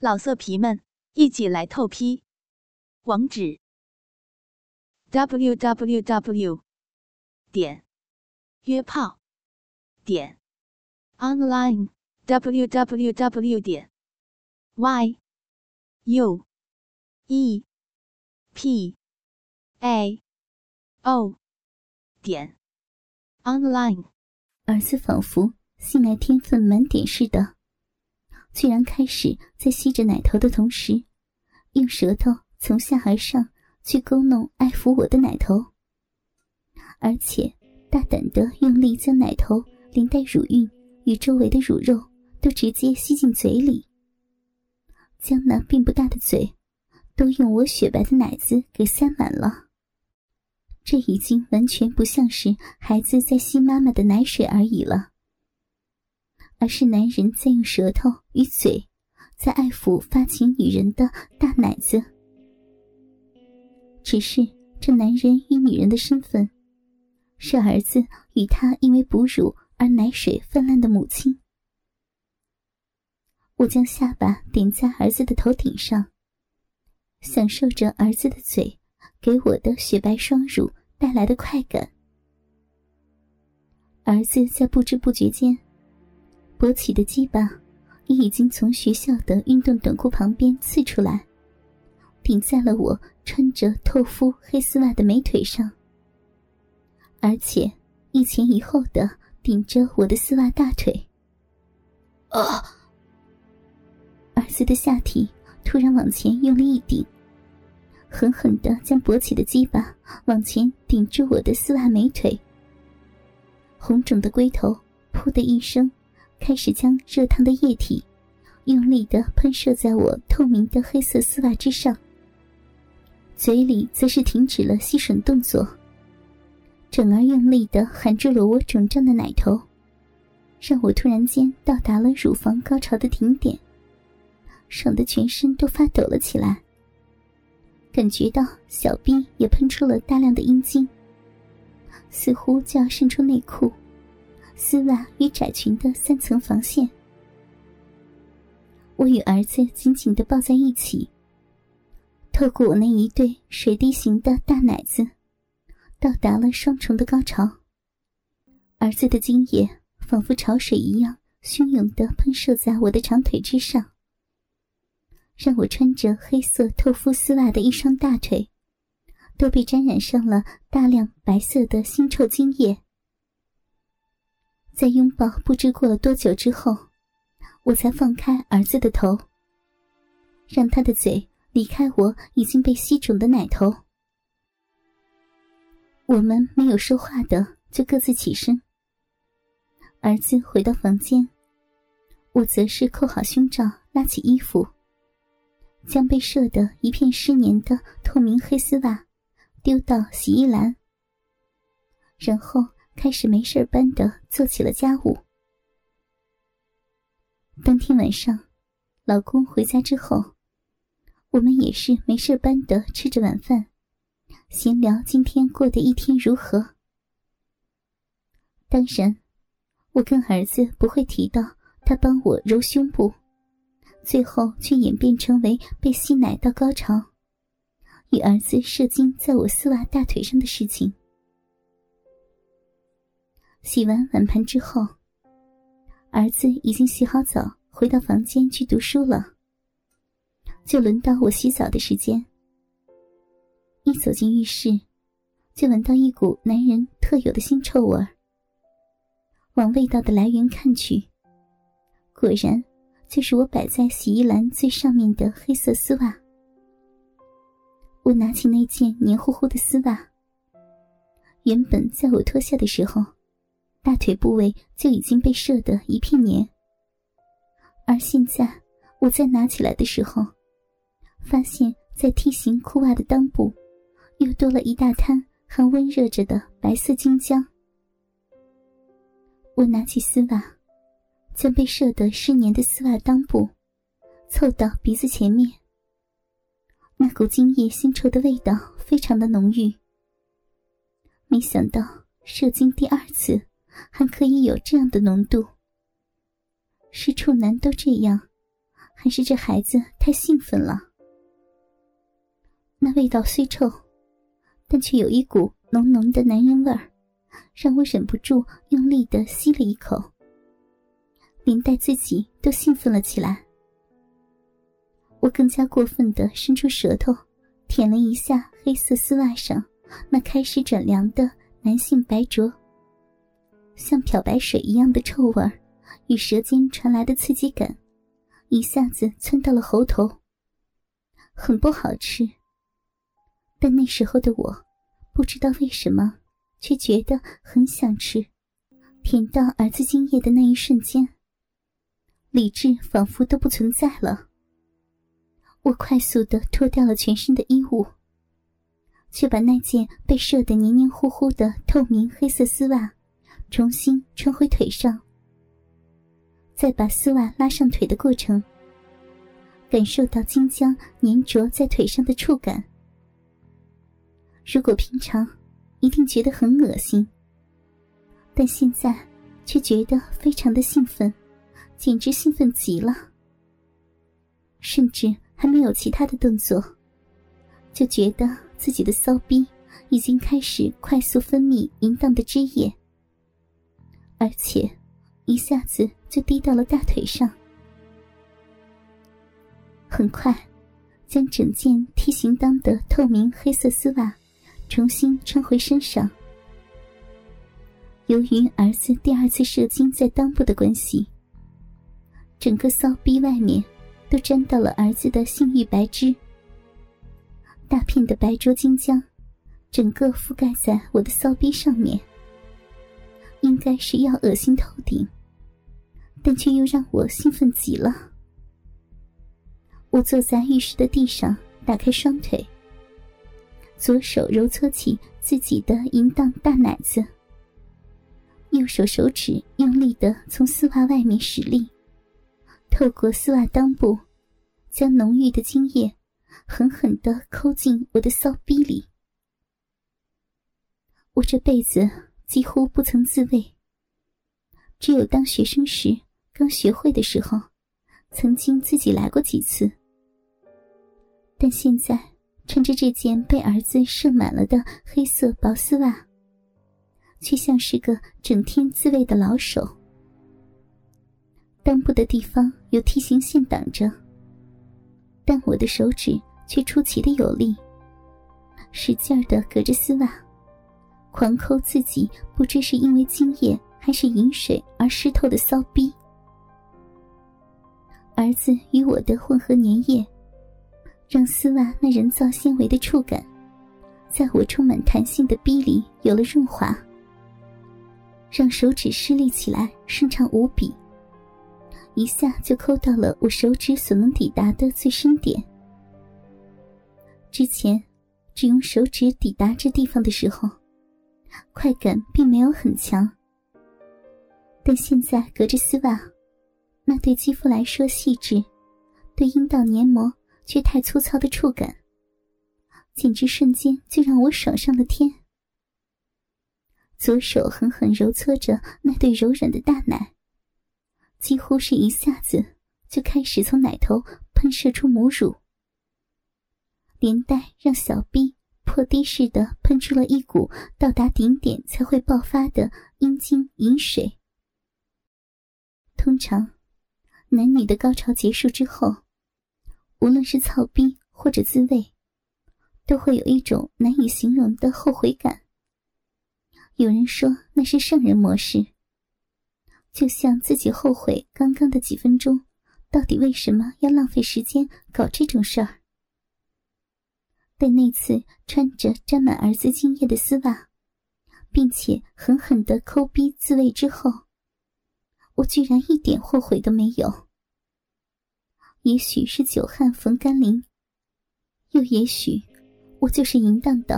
老色皮们，一起来透批！网址：w w w 点约炮点 online w w w 点 y u e p a o 点 online。儿子仿佛性爱天分满点似的。居然开始在吸着奶头的同时，用舌头从下而上去勾弄、爱抚我的奶头，而且大胆的用力将奶头连带乳晕与周围的乳肉都直接吸进嘴里，将那并不大的嘴都用我雪白的奶子给塞满了。这已经完全不像是孩子在吸妈妈的奶水而已了。而是男人在用舌头与嘴，在爱抚发情女人的大奶子。只是这男人与女人的身份，是儿子与他因为哺乳而奶水泛滥的母亲。我将下巴顶在儿子的头顶上，享受着儿子的嘴给我的雪白双乳带来的快感。儿子在不知不觉间。勃起的鸡巴也已经从学校的运动短裤旁边刺出来，顶在了我穿着透肤黑丝袜的美腿上，而且一前一后的顶着我的丝袜大腿。啊！儿子的下体突然往前用力一顶，狠狠的将勃起的鸡巴往前顶住我的丝袜美腿，红肿的龟头“噗”的一声。开始将热烫的液体用力的喷射在我透明的黑色丝袜之上，嘴里则是停止了吸吮动作，整而用力的含住了我肿胀的奶头，让我突然间到达了乳房高潮的顶点，爽的全身都发抖了起来，感觉到小臂也喷出了大量的阴茎，似乎就要渗出内裤。丝袜与窄裙的三层防线，我与儿子紧紧的抱在一起。透过我那一对水滴形的大奶子，到达了双重的高潮。儿子的精液仿佛潮水一样汹涌的喷射在我的长腿之上，让我穿着黑色透肤丝袜的一双大腿，都被沾染上了大量白色的腥臭精液。在拥抱不知过了多久之后，我才放开儿子的头，让他的嘴离开我已经被吸肿的奶头。我们没有说话的，就各自起身。儿子回到房间，我则是扣好胸罩，拉起衣服，将被射得一片湿黏的透明黑丝袜丢到洗衣篮，然后。开始没事般的做起了家务。当天晚上，老公回家之后，我们也是没事般的吃着晚饭，闲聊今天过的一天如何。当然，我跟儿子不会提到他帮我揉胸部，最后却演变成为被吸奶到高潮，与儿子射精在我丝袜大腿上的事情。洗完碗盘之后，儿子已经洗好澡，回到房间去读书了。就轮到我洗澡的时间。一走进浴室，就闻到一股男人特有的腥臭味。往味道的来源看去，果然就是我摆在洗衣篮最上面的黑色丝袜。我拿起那件黏糊糊的丝袜，原本在我脱下的时候。大腿部位就已经被射得一片黏，而现在我再拿起来的时候，发现，在梯形裤袜的裆部，又多了一大滩还温热着的白色精浆。我拿起丝袜，将被射得湿黏的丝袜裆部凑到鼻子前面，那股精液腥臭的味道非常的浓郁。没想到射精第二次。还可以有这样的浓度，是处男都这样，还是这孩子太兴奋了。那味道虽臭，但却有一股浓浓的男人味儿，让我忍不住用力的吸了一口，连带自己都兴奋了起来。我更加过分的伸出舌头，舔了一下黑色丝袜上那开始转凉的男性白灼，像漂白水一样的臭味儿，与舌尖传来的刺激感，一下子窜到了喉头，很不好吃。但那时候的我，不知道为什么，却觉得很想吃。舔到儿子精液的那一瞬间，理智仿佛都不存在了。我快速的脱掉了全身的衣物，却把那件被射得黏黏糊糊的透明黑色丝袜重新穿回腿上。再把丝袜拉上腿的过程，感受到金浆粘着在腿上的触感。如果平常一定觉得很恶心，但现在却觉得非常的兴奋，简直兴奋极了。甚至还没有其他的动作，就觉得自己的骚逼已经开始快速分泌淫荡的汁液，而且一下子就滴到了大腿上。很快，将整件梯形裆的透明黑色丝袜。重新穿回身上。由于儿子第二次射精在裆部的关系，整个骚逼外面都沾到了儿子的性欲白汁，大片的白灼精浆，整个覆盖在我的骚逼上面，应该是要恶心透顶，但却又让我兴奋极了。我坐在浴室的地上，打开双腿。左手揉搓起自己的淫荡大奶子，右手手指用力的从丝袜外面使力，透过丝袜裆部，将浓郁的精液狠狠的抠进我的骚逼里。我这辈子几乎不曾自慰，只有当学生时刚学会的时候，曾经自己来过几次，但现在。穿着这件被儿子射满了的黑色薄丝袜，却像是个整天自慰的老手。裆部的地方有梯形线挡着，但我的手指却出奇的有力，使劲儿的隔着丝袜，狂抠自己不知是因为精液还是饮水而湿透的骚逼。儿子与我的混合粘液。让丝袜那人造纤维的触感，在我充满弹性的逼里有了润滑，让手指施力起来顺畅无比，一下就抠到了我手指所能抵达的最深点。之前只用手指抵达这地方的时候，快感并没有很强，但现在隔着丝袜，那对肌肤来说细致，对阴道黏膜。却太粗糙的触感，简直瞬间就让我爽上了天。左手狠狠揉搓着那对柔软的大奶，几乎是一下子就开始从奶头喷射出母乳，连带让小臂破滴似的喷出了一股到达顶点才会爆发的阴茎饮水。通常，男女的高潮结束之后。无论是操逼或者自慰，都会有一种难以形容的后悔感。有人说那是圣人模式，就像自己后悔刚刚的几分钟，到底为什么要浪费时间搞这种事儿？但那次穿着沾满儿子精液的丝袜，并且狠狠的抠逼自慰之后，我居然一点后悔都没有。也许是久旱逢甘霖，又也许我就是淫荡到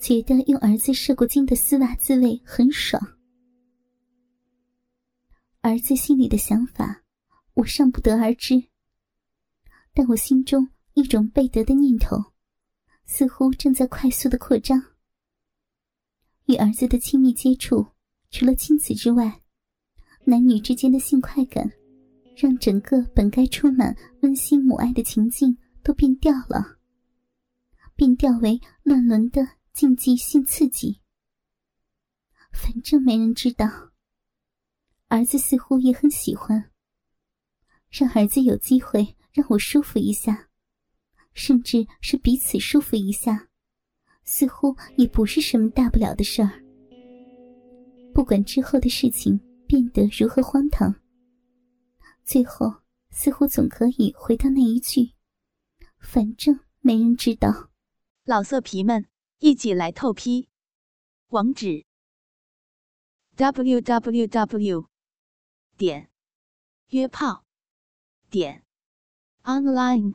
觉得用儿子射过精的丝袜自慰很爽。儿子心里的想法，我尚不得而知，但我心中一种被得的念头，似乎正在快速的扩张。与儿子的亲密接触，除了亲子之外，男女之间的性快感。让整个本该充满温馨母爱的情境都变掉了，变调为乱伦的禁忌性刺激。反正没人知道，儿子似乎也很喜欢。让儿子有机会让我舒服一下，甚至是彼此舒服一下，似乎也不是什么大不了的事儿。不管之后的事情变得如何荒唐，最后似乎总可以回到那一句：“反正没人知道。”老色皮们，一起来透批！网址：w w w. 点约炮。点 online